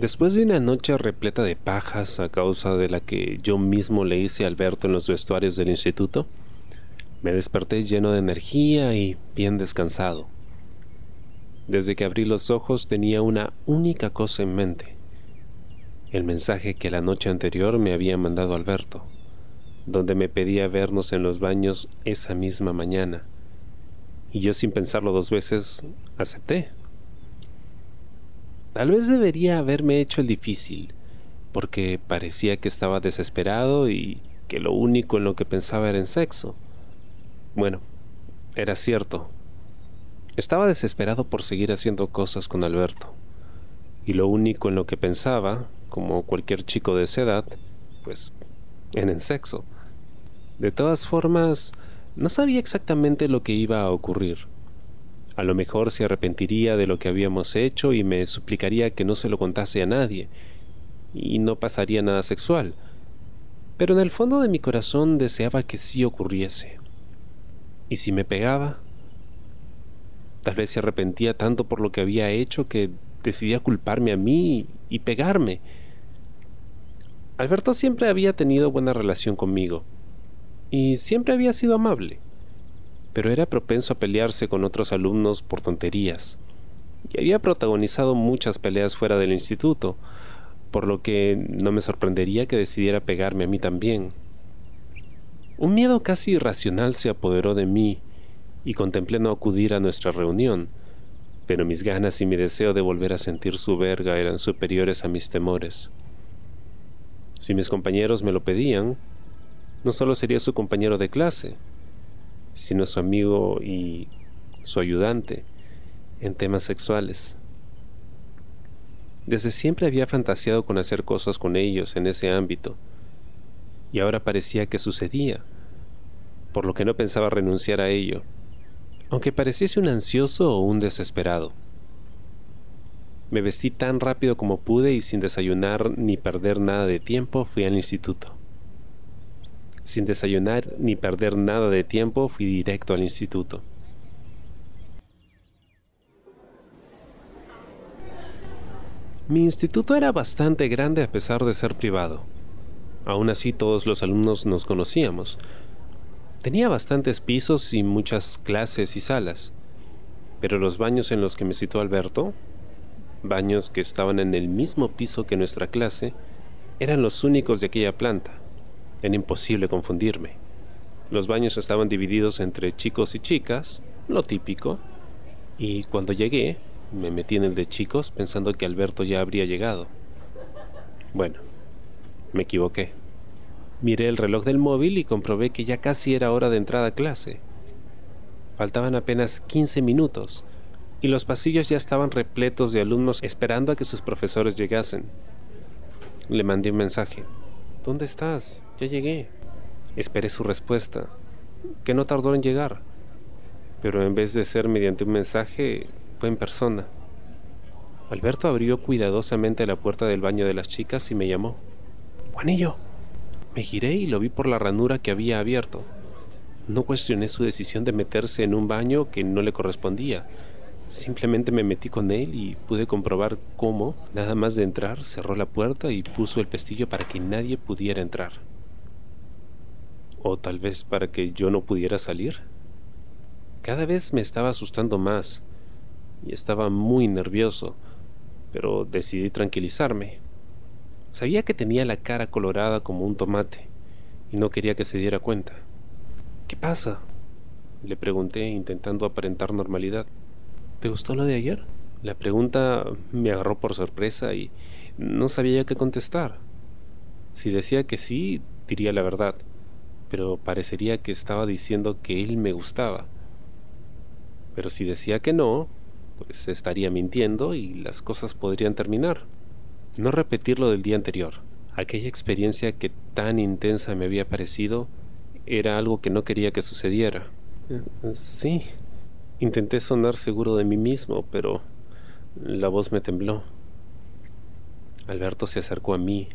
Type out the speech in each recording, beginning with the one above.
Después de una noche repleta de pajas a causa de la que yo mismo le hice a Alberto en los vestuarios del instituto, me desperté lleno de energía y bien descansado. Desde que abrí los ojos tenía una única cosa en mente, el mensaje que la noche anterior me había mandado Alberto, donde me pedía vernos en los baños esa misma mañana, y yo sin pensarlo dos veces acepté. Tal vez debería haberme hecho el difícil, porque parecía que estaba desesperado y que lo único en lo que pensaba era en sexo. Bueno, era cierto. Estaba desesperado por seguir haciendo cosas con Alberto. Y lo único en lo que pensaba, como cualquier chico de esa edad, pues en el sexo. De todas formas, no sabía exactamente lo que iba a ocurrir. A lo mejor se arrepentiría de lo que habíamos hecho y me suplicaría que no se lo contase a nadie, y no pasaría nada sexual. Pero en el fondo de mi corazón deseaba que sí ocurriese. ¿Y si me pegaba? Tal vez se arrepentía tanto por lo que había hecho que decidía culparme a mí y pegarme. Alberto siempre había tenido buena relación conmigo, y siempre había sido amable pero era propenso a pelearse con otros alumnos por tonterías, y había protagonizado muchas peleas fuera del instituto, por lo que no me sorprendería que decidiera pegarme a mí también. Un miedo casi irracional se apoderó de mí, y contemplé no acudir a nuestra reunión, pero mis ganas y mi deseo de volver a sentir su verga eran superiores a mis temores. Si mis compañeros me lo pedían, no solo sería su compañero de clase, sino su amigo y su ayudante en temas sexuales. Desde siempre había fantaseado con hacer cosas con ellos en ese ámbito, y ahora parecía que sucedía, por lo que no pensaba renunciar a ello, aunque pareciese un ansioso o un desesperado. Me vestí tan rápido como pude y sin desayunar ni perder nada de tiempo fui al instituto. Sin desayunar ni perder nada de tiempo, fui directo al instituto. Mi instituto era bastante grande a pesar de ser privado. Aún así todos los alumnos nos conocíamos. Tenía bastantes pisos y muchas clases y salas, pero los baños en los que me citó Alberto, baños que estaban en el mismo piso que nuestra clase, eran los únicos de aquella planta. Era imposible confundirme. Los baños estaban divididos entre chicos y chicas, lo típico, y cuando llegué, me metí en el de chicos pensando que Alberto ya habría llegado. Bueno, me equivoqué. Miré el reloj del móvil y comprobé que ya casi era hora de entrada a clase. Faltaban apenas 15 minutos y los pasillos ya estaban repletos de alumnos esperando a que sus profesores llegasen. Le mandé un mensaje. ¿Dónde estás? Ya llegué. Esperé su respuesta, que no tardó en llegar, pero en vez de ser mediante un mensaje, fue en persona. Alberto abrió cuidadosamente la puerta del baño de las chicas y me llamó. Juanillo. Me giré y lo vi por la ranura que había abierto. No cuestioné su decisión de meterse en un baño que no le correspondía, Simplemente me metí con él y pude comprobar cómo, nada más de entrar, cerró la puerta y puso el pestillo para que nadie pudiera entrar. O tal vez para que yo no pudiera salir. Cada vez me estaba asustando más y estaba muy nervioso, pero decidí tranquilizarme. Sabía que tenía la cara colorada como un tomate y no quería que se diera cuenta. ¿Qué pasa? Le pregunté intentando aparentar normalidad. ¿Te gustó lo de ayer? La pregunta me agarró por sorpresa y no sabía qué contestar. Si decía que sí, diría la verdad, pero parecería que estaba diciendo que él me gustaba. Pero si decía que no, pues estaría mintiendo y las cosas podrían terminar. No repetir lo del día anterior. Aquella experiencia que tan intensa me había parecido era algo que no quería que sucediera. Eh, sí, Intenté sonar seguro de mí mismo, pero la voz me tembló. Alberto se acercó a mí.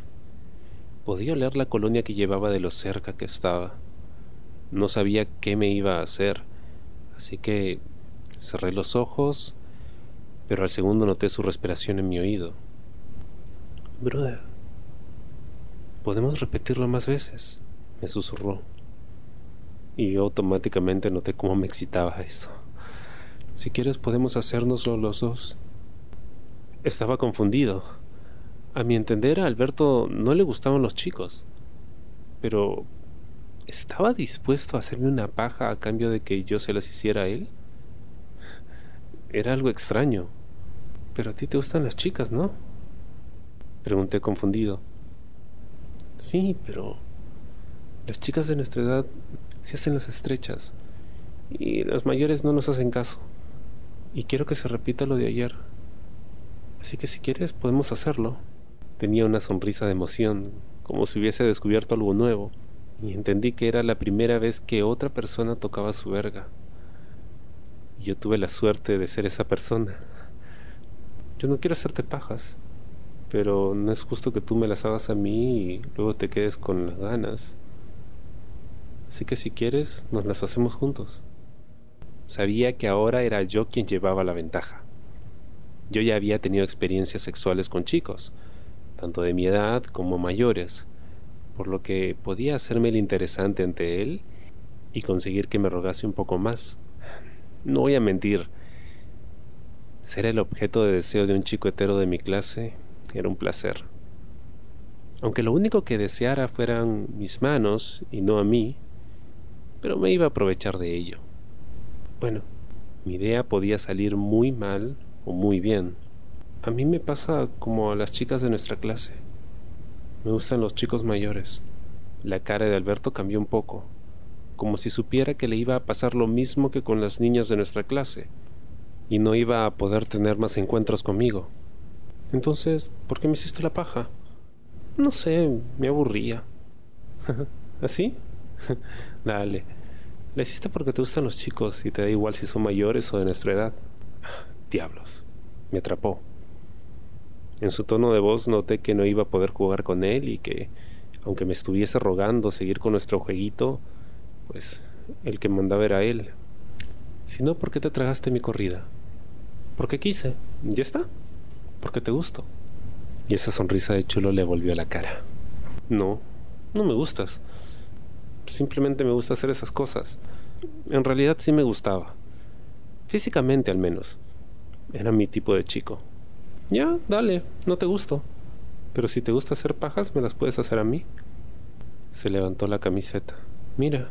Podía oler la colonia que llevaba de lo cerca que estaba. No sabía qué me iba a hacer, así que cerré los ojos, pero al segundo noté su respiración en mi oído. Brother, podemos repetirlo más veces, me susurró. Y yo automáticamente noté cómo me excitaba eso. Si quieres podemos hacérnoslo los dos. Estaba confundido. A mi entender a Alberto no le gustaban los chicos. Pero ¿estaba dispuesto a hacerme una paja a cambio de que yo se las hiciera a él? Era algo extraño. Pero a ti te gustan las chicas, ¿no? Pregunté confundido. Sí, pero las chicas de nuestra edad se hacen las estrechas y las mayores no nos hacen caso. Y quiero que se repita lo de ayer. Así que si quieres podemos hacerlo. Tenía una sonrisa de emoción, como si hubiese descubierto algo nuevo, y entendí que era la primera vez que otra persona tocaba su verga. Y yo tuve la suerte de ser esa persona. Yo no quiero hacerte pajas, pero no es justo que tú me las hagas a mí y luego te quedes con las ganas. Así que si quieres, nos las hacemos juntos. Sabía que ahora era yo quien llevaba la ventaja. Yo ya había tenido experiencias sexuales con chicos, tanto de mi edad como mayores, por lo que podía hacerme el interesante ante él y conseguir que me rogase un poco más. No voy a mentir, ser el objeto de deseo de un chico hetero de mi clase era un placer. Aunque lo único que deseara fueran mis manos y no a mí, pero me iba a aprovechar de ello. Bueno, mi idea podía salir muy mal o muy bien. A mí me pasa como a las chicas de nuestra clase. Me gustan los chicos mayores. La cara de Alberto cambió un poco, como si supiera que le iba a pasar lo mismo que con las niñas de nuestra clase, y no iba a poder tener más encuentros conmigo. Entonces, ¿por qué me hiciste la paja? No sé, me aburría. ¿Así? Dale. La hiciste porque te gustan los chicos y te da igual si son mayores o de nuestra edad. Diablos. Me atrapó. En su tono de voz noté que no iba a poder jugar con él y que, aunque me estuviese rogando seguir con nuestro jueguito, pues el que mandaba era él. Si no, ¿por qué te tragaste mi corrida? Porque quise. Ya está. Porque te gusto. Y esa sonrisa de chulo le volvió a la cara. No, no me gustas. Simplemente me gusta hacer esas cosas. En realidad sí me gustaba. Físicamente al menos. Era mi tipo de chico. Ya, dale, no te gusto. Pero si te gusta hacer pajas, me las puedes hacer a mí. Se levantó la camiseta. Mira,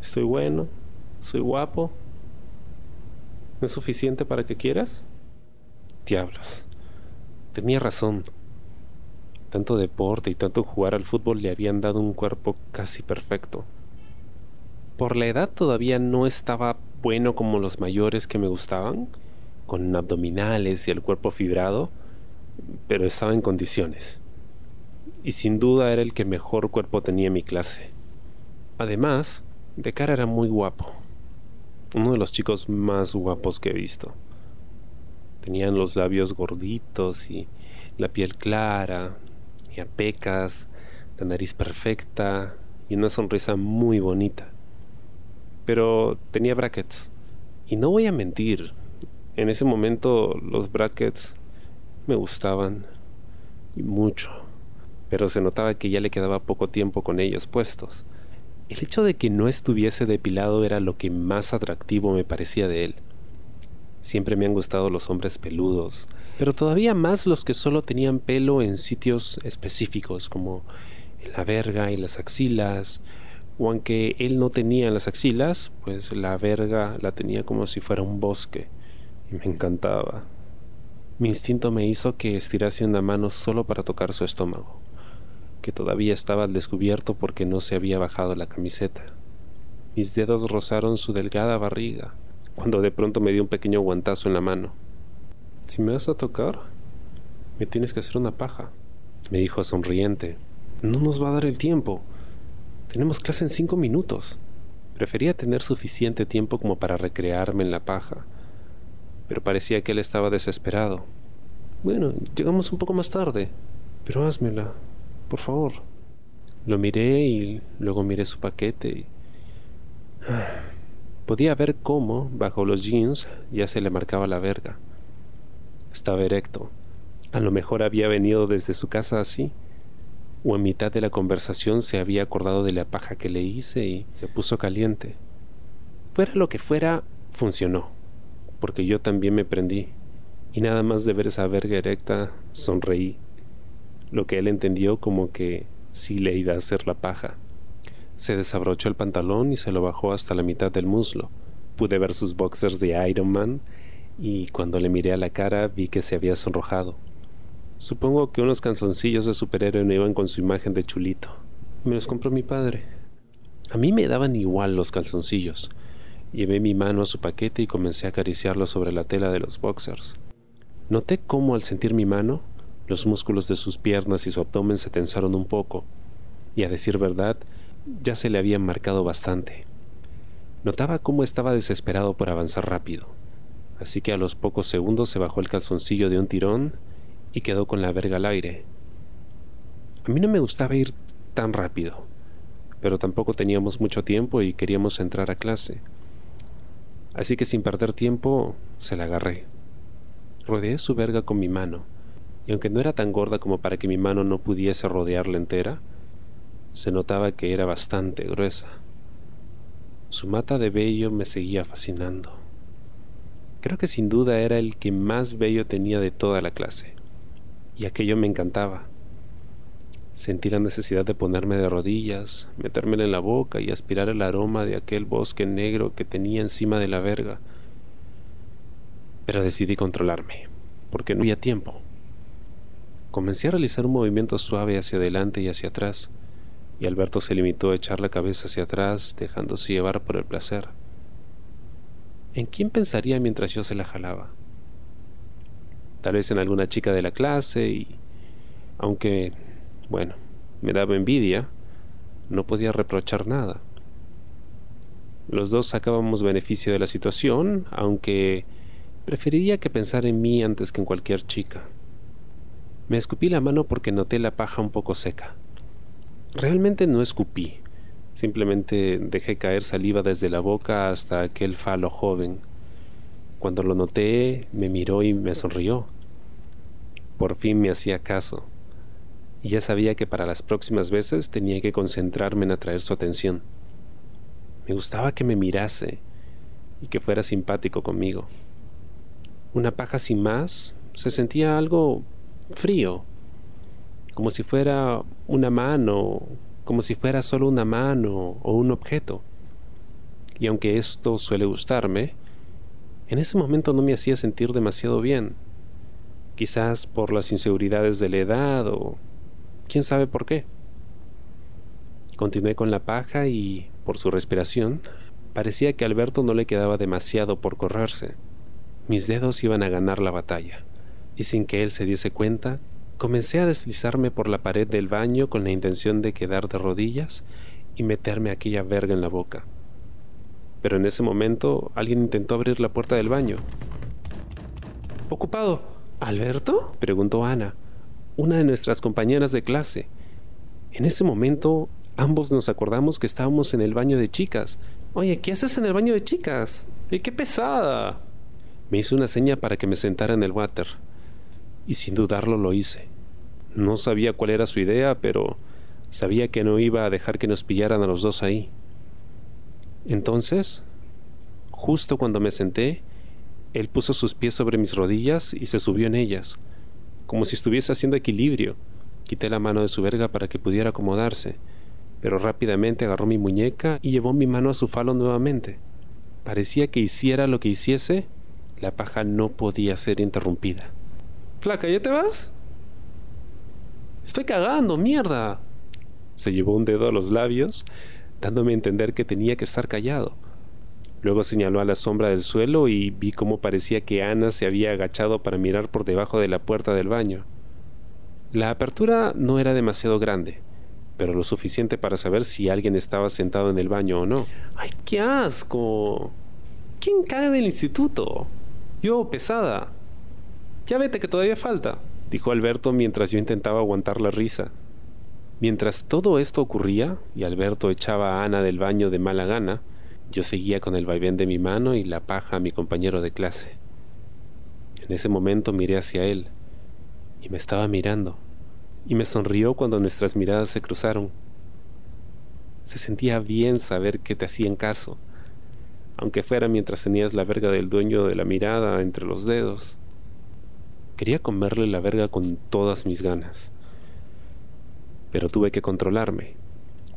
estoy bueno, soy guapo. ¿No es suficiente para que quieras? Diablos. Tenía razón. Tanto deporte y tanto jugar al fútbol le habían dado un cuerpo casi perfecto. Por la edad todavía no estaba bueno como los mayores que me gustaban, con abdominales y el cuerpo fibrado, pero estaba en condiciones. Y sin duda era el que mejor cuerpo tenía en mi clase. Además, de cara era muy guapo. Uno de los chicos más guapos que he visto. Tenían los labios gorditos y la piel clara, tenía pecas, la nariz perfecta y una sonrisa muy bonita. Pero tenía brackets. Y no voy a mentir, en ese momento los brackets me gustaban y mucho, pero se notaba que ya le quedaba poco tiempo con ellos puestos. El hecho de que no estuviese depilado era lo que más atractivo me parecía de él. Siempre me han gustado los hombres peludos, pero todavía más los que solo tenían pelo en sitios específicos, como la verga y las axilas, o aunque él no tenía las axilas, pues la verga la tenía como si fuera un bosque, y me encantaba. Mi instinto me hizo que estirase una mano solo para tocar su estómago, que todavía estaba al descubierto porque no se había bajado la camiseta. Mis dedos rozaron su delgada barriga, cuando de pronto me dio un pequeño guantazo en la mano. Si me vas a tocar, me tienes que hacer una paja, me dijo sonriente. No nos va a dar el tiempo. Tenemos clase en cinco minutos. Prefería tener suficiente tiempo como para recrearme en la paja, pero parecía que él estaba desesperado. Bueno, llegamos un poco más tarde, pero házmela, por favor. Lo miré y luego miré su paquete y... Podía ver cómo, bajo los jeans, ya se le marcaba la verga. Estaba erecto, A lo mejor había venido desde su casa así, o en mitad de la conversación se había acordado de la paja que le hice y se puso caliente. Fuera lo que fuera, funcionó, porque yo también me prendí, y nada más de ver esa verga erecta, sonreí, lo que él entendió como que sí le iba a hacer la paja. Se desabrochó el pantalón y se lo bajó hasta la mitad del muslo. Pude ver sus boxers de Iron Man y cuando le miré a la cara vi que se había sonrojado. Supongo que unos calzoncillos de superhéroe no iban con su imagen de chulito. Me los compró mi padre. A mí me daban igual los calzoncillos. Llevé mi mano a su paquete y comencé a acariciarlo sobre la tela de los boxers. Noté cómo al sentir mi mano, los músculos de sus piernas y su abdomen se tensaron un poco, y a decir verdad, ya se le habían marcado bastante. Notaba cómo estaba desesperado por avanzar rápido, así que a los pocos segundos se bajó el calzoncillo de un tirón y quedó con la verga al aire. A mí no me gustaba ir tan rápido, pero tampoco teníamos mucho tiempo y queríamos entrar a clase. Así que sin perder tiempo, se la agarré. Rodeé su verga con mi mano, y aunque no era tan gorda como para que mi mano no pudiese rodearla entera, se notaba que era bastante gruesa. Su mata de vello me seguía fascinando. Creo que sin duda era el que más vello tenía de toda la clase y aquello me encantaba. Sentí la necesidad de ponerme de rodillas, metérmela en la boca y aspirar el aroma de aquel bosque negro que tenía encima de la verga. Pero decidí controlarme, porque no había tiempo. Comencé a realizar un movimiento suave hacia adelante y hacia atrás, y Alberto se limitó a echar la cabeza hacia atrás, dejándose llevar por el placer. ¿En quién pensaría mientras yo se la jalaba? tal vez en alguna chica de la clase y aunque, bueno, me daba envidia, no podía reprochar nada. Los dos sacábamos beneficio de la situación, aunque preferiría que pensara en mí antes que en cualquier chica. Me escupí la mano porque noté la paja un poco seca. Realmente no escupí, simplemente dejé caer saliva desde la boca hasta aquel falo joven. Cuando lo noté, me miró y me sonrió. Por fin me hacía caso, y ya sabía que para las próximas veces tenía que concentrarme en atraer su atención. Me gustaba que me mirase y que fuera simpático conmigo. Una paja sin más se sentía algo frío, como si fuera una mano, como si fuera solo una mano o un objeto. Y aunque esto suele gustarme, en ese momento no me hacía sentir demasiado bien quizás por las inseguridades de la edad o quién sabe por qué. Continué con la paja y, por su respiración, parecía que a Alberto no le quedaba demasiado por correrse. Mis dedos iban a ganar la batalla, y sin que él se diese cuenta, comencé a deslizarme por la pared del baño con la intención de quedar de rodillas y meterme aquella verga en la boca. Pero en ese momento alguien intentó abrir la puerta del baño. Ocupado, ¿Alberto? preguntó Ana, una de nuestras compañeras de clase. En ese momento, ambos nos acordamos que estábamos en el baño de chicas. Oye, ¿qué haces en el baño de chicas? ¡Eh, qué pesada! Me hizo una seña para que me sentara en el water, y sin dudarlo lo hice. No sabía cuál era su idea, pero sabía que no iba a dejar que nos pillaran a los dos ahí. Entonces, justo cuando me senté, él puso sus pies sobre mis rodillas y se subió en ellas, como si estuviese haciendo equilibrio. Quité la mano de su verga para que pudiera acomodarse, pero rápidamente agarró mi muñeca y llevó mi mano a su falo nuevamente. Parecía que hiciera lo que hiciese, la paja no podía ser interrumpida. Flaca, ¿ya te vas? Estoy cagando, mierda. Se llevó un dedo a los labios, dándome a entender que tenía que estar callado. Luego señaló a la sombra del suelo y vi cómo parecía que Ana se había agachado para mirar por debajo de la puerta del baño. La apertura no era demasiado grande, pero lo suficiente para saber si alguien estaba sentado en el baño o no. ¡Ay, qué asco! ¿Quién cae del instituto? Yo, pesada. Ya vete que todavía falta, dijo Alberto mientras yo intentaba aguantar la risa. Mientras todo esto ocurría y Alberto echaba a Ana del baño de mala gana, yo seguía con el vaivén de mi mano y la paja a mi compañero de clase. En ese momento miré hacia él, y me estaba mirando, y me sonrió cuando nuestras miradas se cruzaron. Se sentía bien saber que te hacían caso, aunque fuera mientras tenías la verga del dueño de la mirada entre los dedos. Quería comerle la verga con todas mis ganas, pero tuve que controlarme,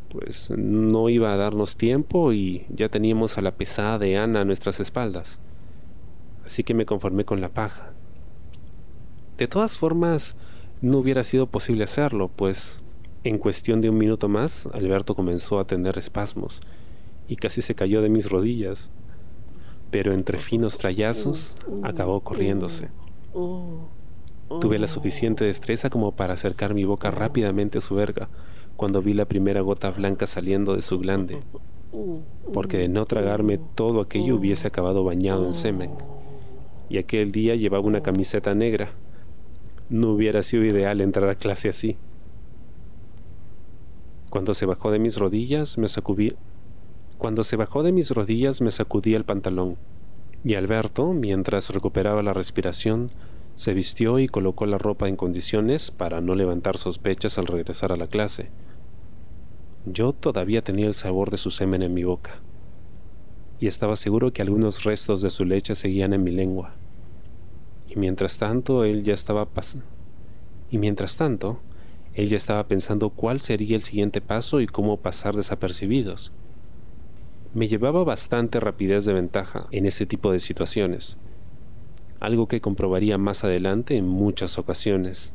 pues no iba a darnos tiempo y ya teníamos a la pesada de Ana a nuestras espaldas, así que me conformé con la paja. De todas formas, no hubiera sido posible hacerlo, pues en cuestión de un minuto más, Alberto comenzó a tener espasmos y casi se cayó de mis rodillas, pero entre finos trayazos acabó corriéndose. Tuve la suficiente destreza como para acercar mi boca rápidamente a su verga cuando vi la primera gota blanca saliendo de su glande, porque de no tragarme todo aquello hubiese acabado bañado en semen. Y aquel día llevaba una camiseta negra, no hubiera sido ideal entrar a clase así. Cuando se bajó de mis rodillas, me sacudí. Cuando se bajó de mis rodillas, me sacudí el pantalón. Y Alberto, mientras recuperaba la respiración, se vistió y colocó la ropa en condiciones para no levantar sospechas al regresar a la clase. Yo todavía tenía el sabor de su semen en mi boca, y estaba seguro que algunos restos de su leche seguían en mi lengua. Y mientras tanto, él ya estaba pasando. Y mientras tanto, él ya estaba pensando cuál sería el siguiente paso y cómo pasar desapercibidos. Me llevaba bastante rapidez de ventaja en ese tipo de situaciones, algo que comprobaría más adelante en muchas ocasiones.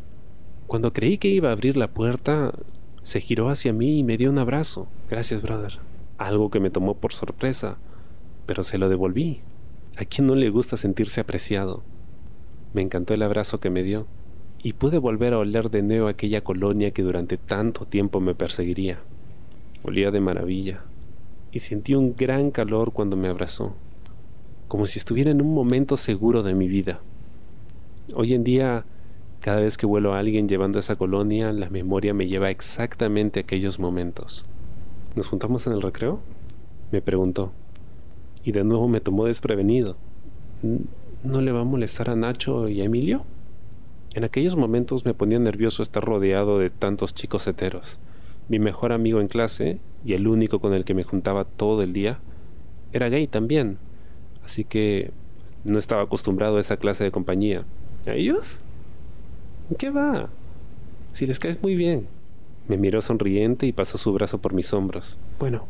Cuando creí que iba a abrir la puerta, se giró hacia mí y me dio un abrazo. Gracias, brother. Algo que me tomó por sorpresa, pero se lo devolví. ¿A quién no le gusta sentirse apreciado? Me encantó el abrazo que me dio y pude volver a oler de nuevo aquella colonia que durante tanto tiempo me perseguiría. Olía de maravilla y sentí un gran calor cuando me abrazó, como si estuviera en un momento seguro de mi vida. Hoy en día, cada vez que vuelo a alguien llevando esa colonia, la memoria me lleva exactamente a aquellos momentos. ¿Nos juntamos en el recreo? Me preguntó, y de nuevo me tomó desprevenido. ¿No le va a molestar a Nacho y a Emilio? En aquellos momentos me ponía nervioso estar rodeado de tantos chicos heteros. Mi mejor amigo en clase, y el único con el que me juntaba todo el día, era gay también, así que no estaba acostumbrado a esa clase de compañía. ¿A ellos? ¿Qué va? Si les caes muy bien. Me miró sonriente y pasó su brazo por mis hombros. Bueno,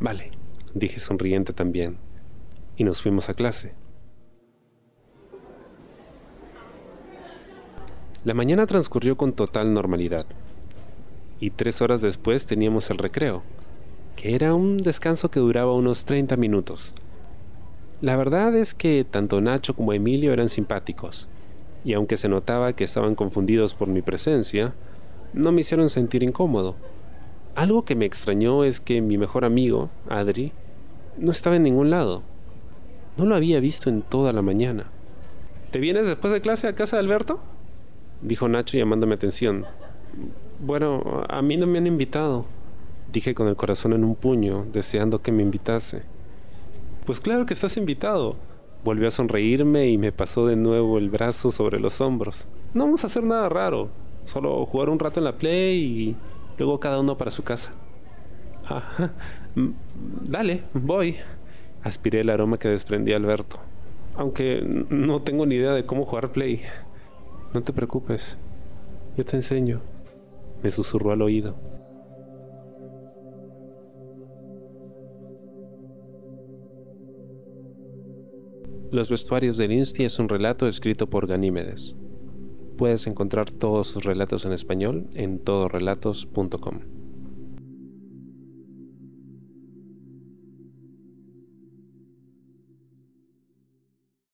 vale, dije sonriente también, y nos fuimos a clase. La mañana transcurrió con total normalidad, y tres horas después teníamos el recreo, que era un descanso que duraba unos 30 minutos. La verdad es que tanto Nacho como Emilio eran simpáticos, y aunque se notaba que estaban confundidos por mi presencia, no me hicieron sentir incómodo. Algo que me extrañó es que mi mejor amigo, Adri, no estaba en ningún lado. No lo había visto en toda la mañana. ¿Te vienes después de clase a casa de Alberto? dijo Nacho llamándome atención. Bueno, a mí no me han invitado, dije con el corazón en un puño, deseando que me invitase. Pues claro que estás invitado. Volvió a sonreírme y me pasó de nuevo el brazo sobre los hombros. No vamos a hacer nada raro, solo jugar un rato en la play y luego cada uno para su casa. Ah, dale, voy. Aspiré el aroma que desprendía Alberto, aunque no tengo ni idea de cómo jugar play. No te preocupes, yo te enseño, me susurró al oído. Los vestuarios del Insti es un relato escrito por Ganímedes. Puedes encontrar todos sus relatos en español en todorelatos.com.